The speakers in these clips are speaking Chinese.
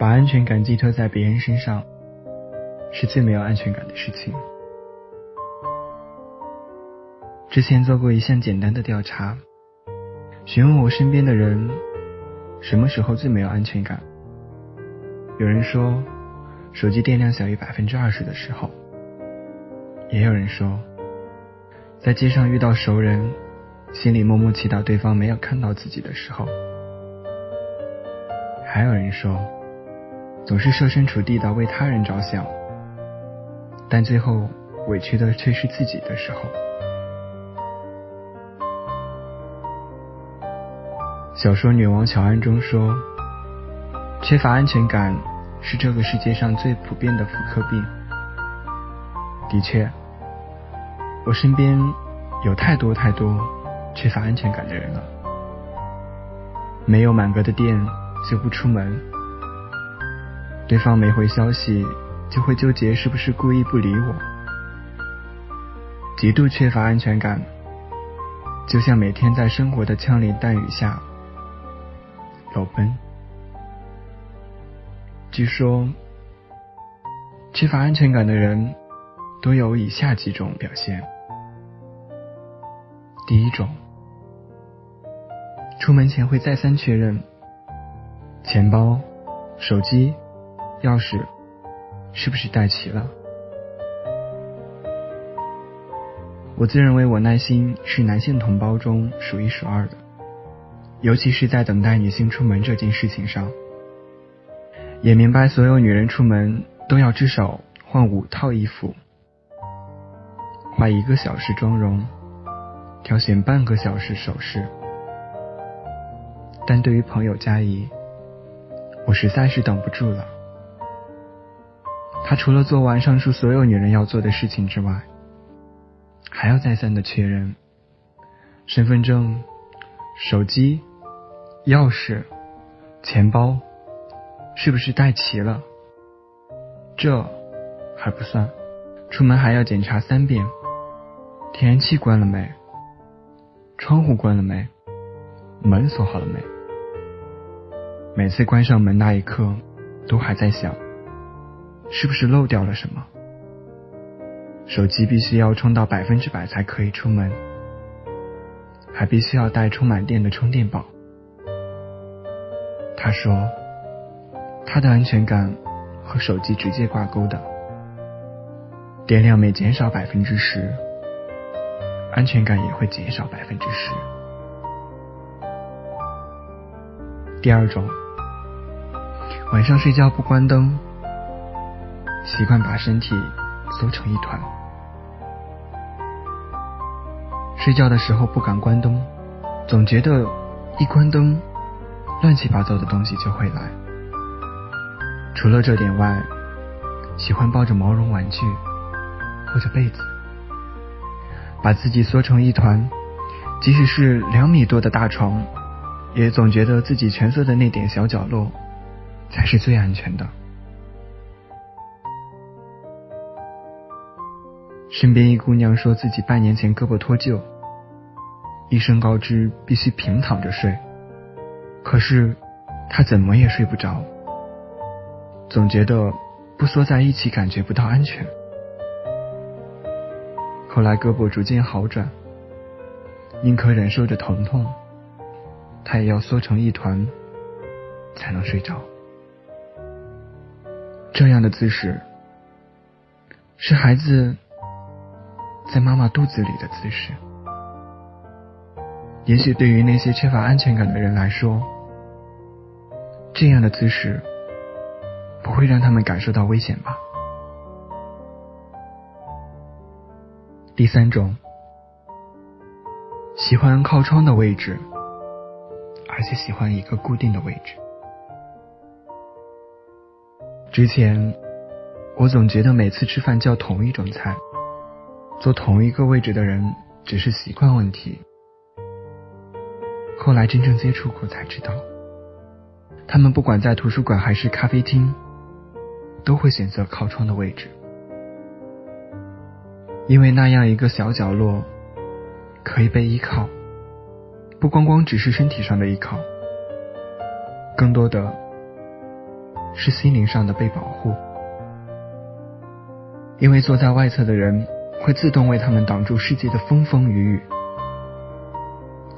把安全感寄托在别人身上，是最没有安全感的事情。之前做过一项简单的调查，询问我身边的人，什么时候最没有安全感？有人说，手机电量小于百分之二十的时候；也有人说，在街上遇到熟人，心里默默祈祷对方没有看到自己的时候；还有人说。总是设身处地的为他人着想，但最后委屈的却是自己的时候。小说《女王乔安》中说，缺乏安全感是这个世界上最普遍的妇科病。的确，我身边有太多太多缺乏安全感的人了，没有满格的电就不出门。对方没回消息，就会纠结是不是故意不理我，极度缺乏安全感，就像每天在生活的枪林弹雨下裸奔。据说，缺乏安全感的人都有以下几种表现：第一种，出门前会再三确认钱包、手机。钥匙是不是带齐了？我自认为我耐心是男性同胞中数一数二的，尤其是在等待女性出门这件事情上，也明白所有女人出门都要至少换五套衣服，化一个小时妆容，挑选半个小时首饰。但对于朋友佳怡，我实在是等不住了。他除了做完上述所有女人要做的事情之外，还要再三的确认身份证、手机、钥匙、钱包是不是带齐了。这还不算，出门还要检查三遍：天然气关了没？窗户关了没？门锁好了没？每次关上门那一刻，都还在想。是不是漏掉了什么？手机必须要充到百分之百才可以出门，还必须要带充满电的充电宝。他说，他的安全感和手机直接挂钩的，电量每减少百分之十，安全感也会减少百分之十。第二种，晚上睡觉不关灯。习惯把身体缩成一团，睡觉的时候不敢关灯，总觉得一关灯，乱七八糟的东西就会来。除了这点外，喜欢抱着毛绒玩具或者被子，把自己缩成一团，即使是两米多的大床，也总觉得自己蜷缩的那点小角落才是最安全的。身边一姑娘说自己半年前胳膊脱臼，医生告知必须平躺着睡，可是她怎么也睡不着，总觉得不缩在一起感觉不到安全。后来胳膊逐渐好转，宁可忍受着疼痛，她也要缩成一团才能睡着。这样的姿势是孩子。在妈妈肚子里的姿势，也许对于那些缺乏安全感的人来说，这样的姿势不会让他们感受到危险吧。第三种，喜欢靠窗的位置，而且喜欢一个固定的位置。之前，我总觉得每次吃饭叫同一种菜。坐同一个位置的人只是习惯问题，后来真正接触过才知道，他们不管在图书馆还是咖啡厅，都会选择靠窗的位置，因为那样一个小角落可以被依靠，不光光只是身体上的依靠，更多的是心灵上的被保护，因为坐在外侧的人会自动为他们挡住世界的风风雨雨，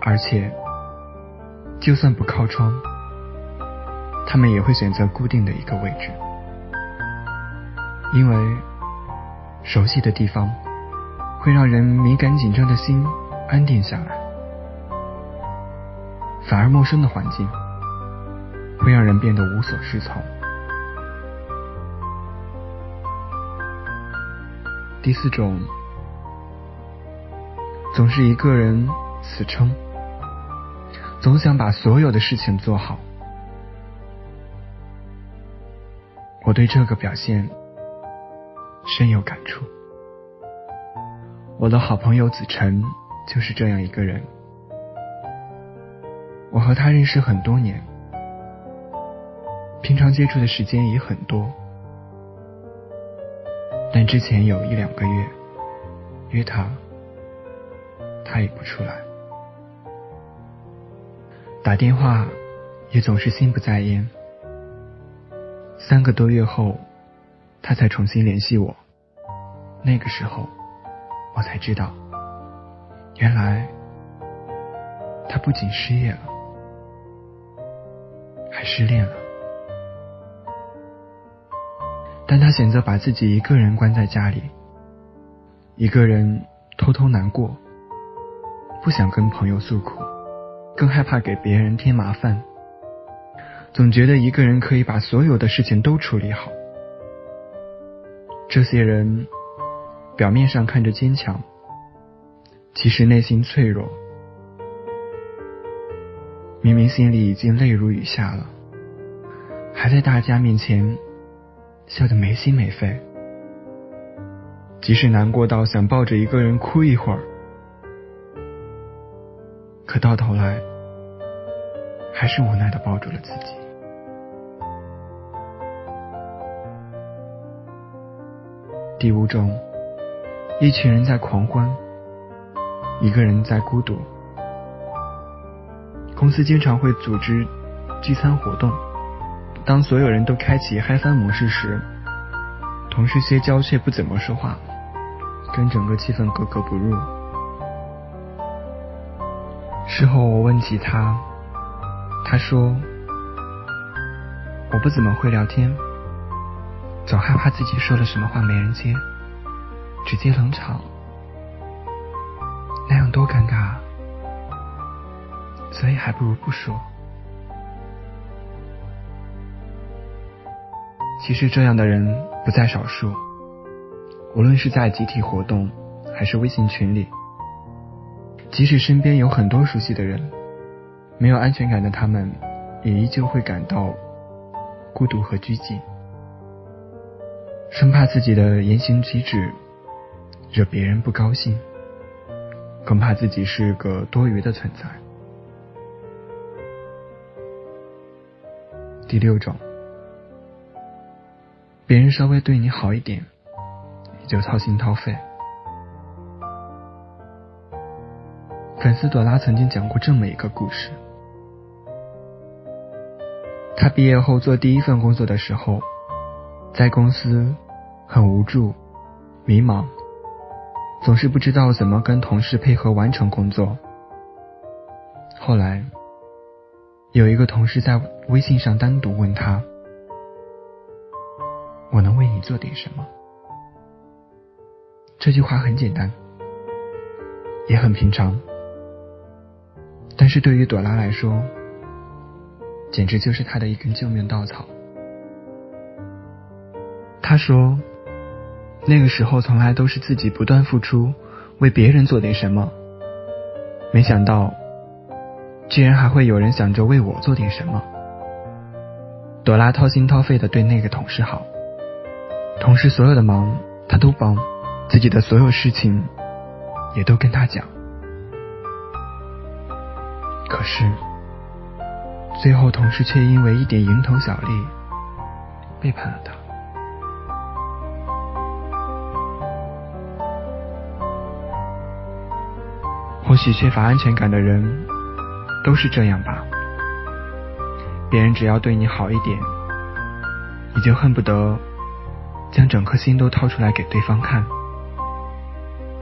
而且就算不靠窗，他们也会选择固定的一个位置，因为熟悉的地方会让人敏感紧张的心安定下来，反而陌生的环境会让人变得无所适从。第四种，总是一个人死撑，总想把所有的事情做好。我对这个表现深有感触。我的好朋友子晨就是这样一个人。我和他认识很多年，平常接触的时间也很多。但之前有一两个月约他，他也不出来，打电话也总是心不在焉。三个多月后，他才重新联系我。那个时候，我才知道，原来他不仅失业了，还失恋了。但他选择把自己一个人关在家里，一个人偷偷难过，不想跟朋友诉苦，更害怕给别人添麻烦，总觉得一个人可以把所有的事情都处理好。这些人表面上看着坚强，其实内心脆弱，明明心里已经泪如雨下了，还在大家面前。笑得没心没肺，即使难过到想抱着一个人哭一会儿，可到头来还是无奈的抱住了自己。第五种，一群人在狂欢，一个人在孤独。公司经常会组织聚餐活动。当所有人都开启嗨翻模式时，同事些娇却不怎么说话，跟整个气氛格格不入。事后我问起他，他说：“我不怎么会聊天，总害怕自己说了什么话没人接，直接冷场，那样多尴尬啊，所以还不如不说。”其实这样的人不在少数，无论是在集体活动，还是微信群里，即使身边有很多熟悉的人，没有安全感的他们，也依旧会感到孤独和拘谨，生怕自己的言行举止惹别人不高兴，更怕自己是个多余的存在。第六种。别人稍微对你好一点，你就掏心掏肺。粉丝朵拉曾经讲过这么一个故事：他毕业后做第一份工作的时候，在公司很无助、迷茫，总是不知道怎么跟同事配合完成工作。后来，有一个同事在微信上单独问他。我能为你做点什么？这句话很简单，也很平常，但是对于朵拉来说，简直就是她的一根救命稻草。她说，那个时候从来都是自己不断付出，为别人做点什么，没想到，居然还会有人想着为我做点什么。朵拉掏心掏肺的对那个同事好。同事所有的忙，他都帮；自己的所有事情，也都跟他讲。可是，最后同事却因为一点蝇头小利，背叛了他。或许缺乏安全感的人，都是这样吧。别人只要对你好一点，你就恨不得将整颗心都掏出来给对方看。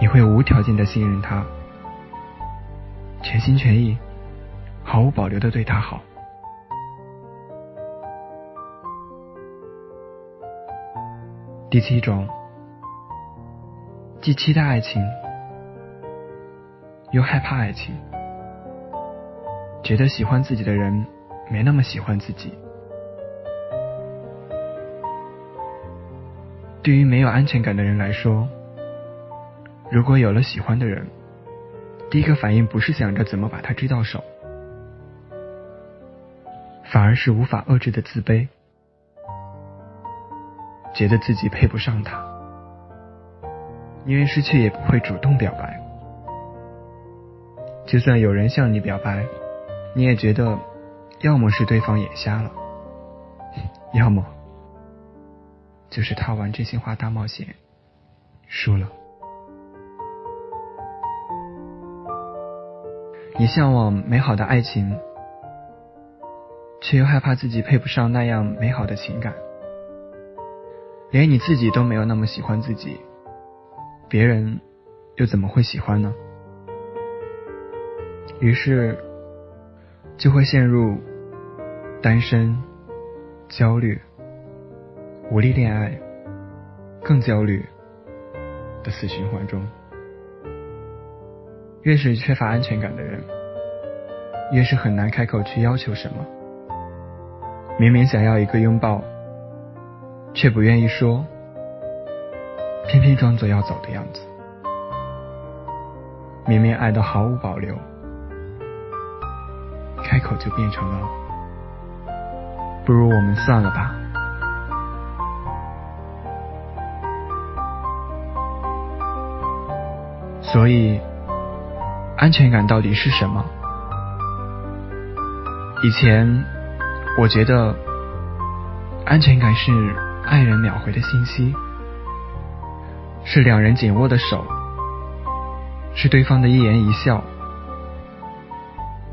你会无条件的信任他，全心全意、毫无保留的对他好。第七种，既期待爱情，又害怕爱情，觉得喜欢自己的人没那么喜欢自己。对于没有安全感的人来说。如果有了喜欢的人，第一个反应不是想着怎么把他追到手，反而是无法遏制的自卑，觉得自己配不上他，因为失去也不会主动表白，就算有人向你表白，你也觉得要么是对方眼瞎了，要么就是他玩真心话大冒险输了。你向往美好的爱情，却又害怕自己配不上那样美好的情感，连你自己都没有那么喜欢自己，别人又怎么会喜欢呢？于是就会陷入单身、焦虑、无力恋爱、更焦虑的死循环中。越是缺乏安全感的人，越是很难开口去要求什么。明明想要一个拥抱，却不愿意说，偏偏装作要走的样子。明明爱的毫无保留，开口就变成了不如我们算了吧。所以。安全感到底是什么？以前我觉得安全感是爱人秒回的信息，是两人紧握的手，是对方的一言一笑。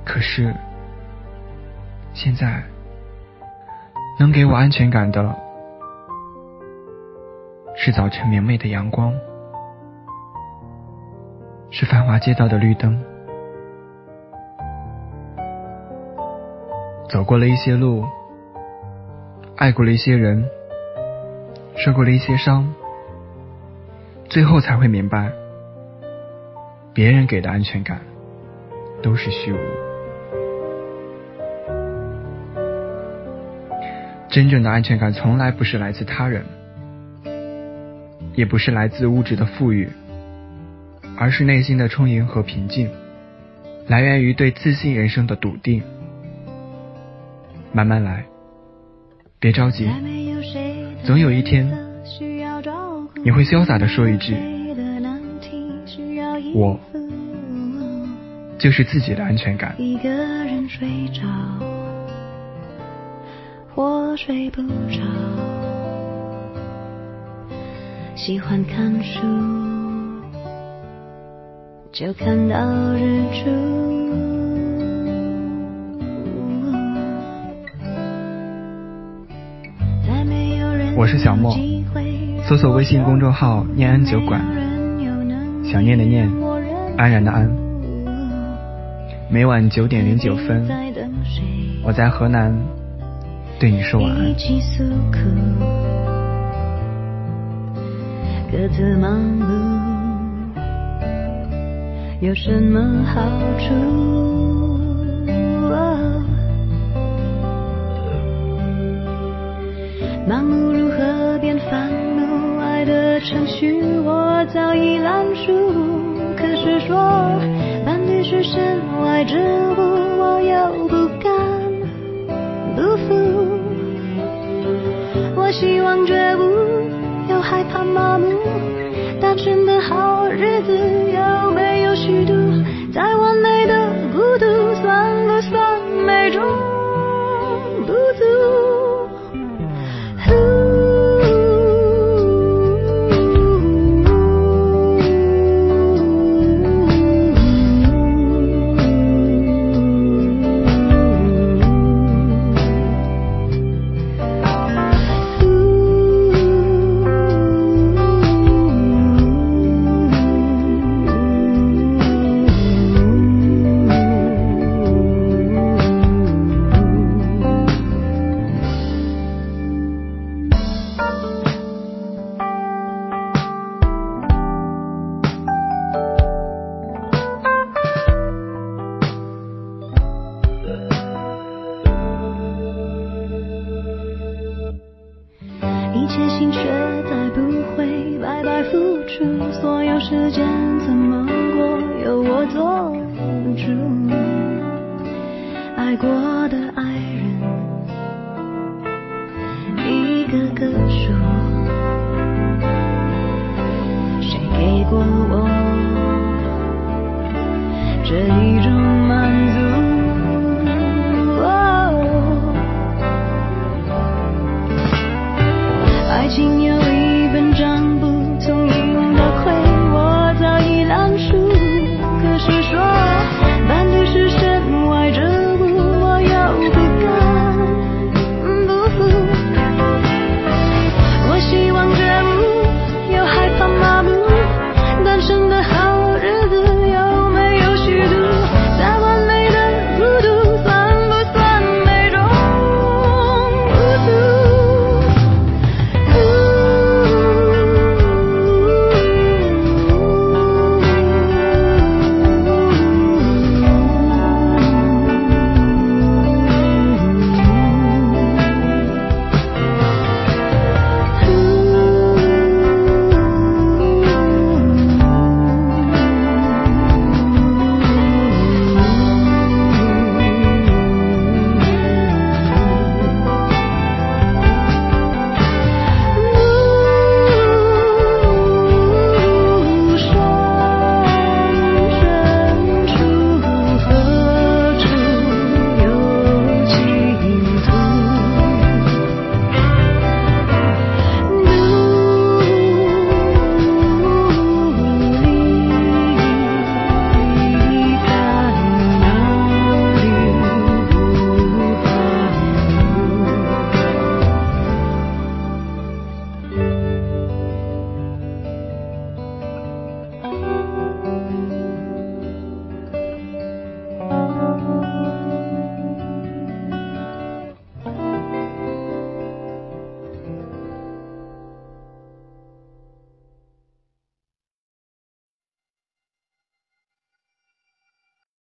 可是现在能给我安全感的，是早晨明媚的阳光。是繁华街道的绿灯，走过了一些路，爱过了一些人，受过了一些伤，最后才会明白，别人给的安全感都是虚无，真正的安全感从来不是来自他人，也不是来自物质的富裕。而是内心的充盈和平静，来源于对自信人生的笃定。慢慢来，别着急，总有一天，你会潇洒的说一句：“我就是自己的安全感。”一个人睡着，我睡不着，喜欢看书。就看到日出。我是小莫，搜索微信公众号“念安酒馆”，想念的念，安然的安。每晚九点零九分，我在河南对你说晚安。各自忙碌。有什么好处？盲目如何变烦怒？爱的程序我早已烂熟。可是说伴侣是身外之物，我又不敢不服。我希望觉悟，又害怕麻木，单纯的好日子。爱过的爱人，一个个说，谁给过我这